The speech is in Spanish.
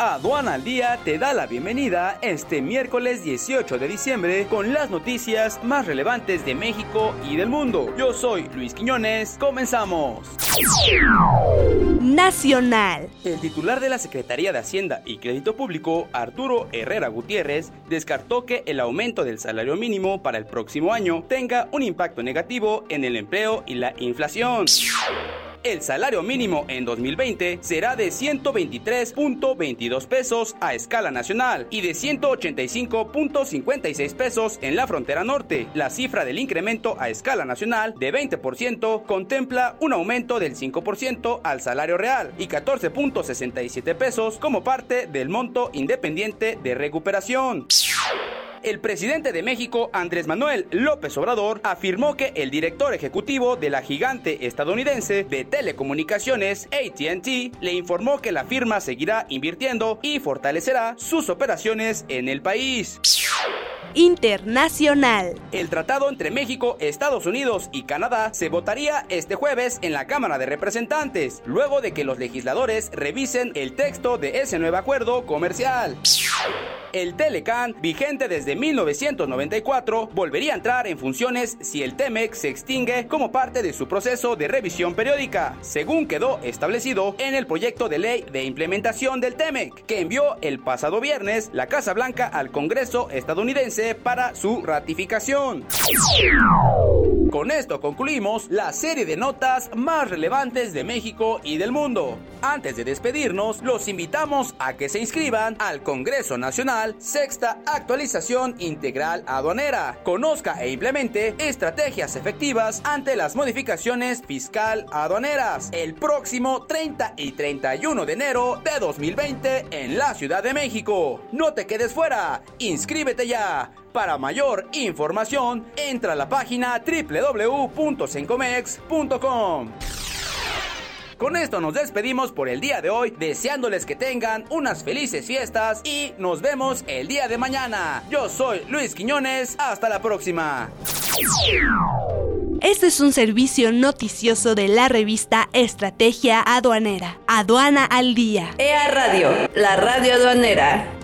Aduana al Día te da la bienvenida este miércoles 18 de diciembre con las noticias más relevantes de México y del mundo. Yo soy Luis Quiñones, comenzamos. Nacional. El titular de la Secretaría de Hacienda y Crédito Público, Arturo Herrera Gutiérrez, descartó que el aumento del salario mínimo para el próximo año tenga un impacto negativo en el empleo y la inflación. El salario mínimo en 2020 será de 123.22 pesos a escala nacional y de 185.56 pesos en la frontera norte. La cifra del incremento a escala nacional de 20% contempla un aumento del 5% al salario real y 14.67 pesos como parte del monto independiente de recuperación. El presidente de México, Andrés Manuel López Obrador, afirmó que el director ejecutivo de la gigante estadounidense de telecomunicaciones ATT le informó que la firma seguirá invirtiendo y fortalecerá sus operaciones en el país internacional. El tratado entre México, Estados Unidos y Canadá se votaría este jueves en la Cámara de Representantes, luego de que los legisladores revisen el texto de ese nuevo acuerdo comercial. El Telecan, vigente desde 1994, volvería a entrar en funciones si el TEMEC se extingue como parte de su proceso de revisión periódica, según quedó establecido en el proyecto de ley de implementación del TEMEC, que envió el pasado viernes la Casa Blanca al Congreso estadounidense para su ratificación. Con esto concluimos la serie de notas más relevantes de México y del mundo. Antes de despedirnos, los invitamos a que se inscriban al Congreso Nacional Sexta Actualización Integral Aduanera. Conozca e implemente estrategias efectivas ante las modificaciones fiscal aduaneras el próximo 30 y 31 de enero de 2020 en la Ciudad de México. No te quedes fuera, inscríbete ya. Para mayor información, entra a la página www.sencomex.com. Con esto nos despedimos por el día de hoy, deseándoles que tengan unas felices fiestas y nos vemos el día de mañana. Yo soy Luis Quiñones, hasta la próxima. Este es un servicio noticioso de la revista Estrategia Aduanera. Aduana al Día. EA Radio, la radio aduanera.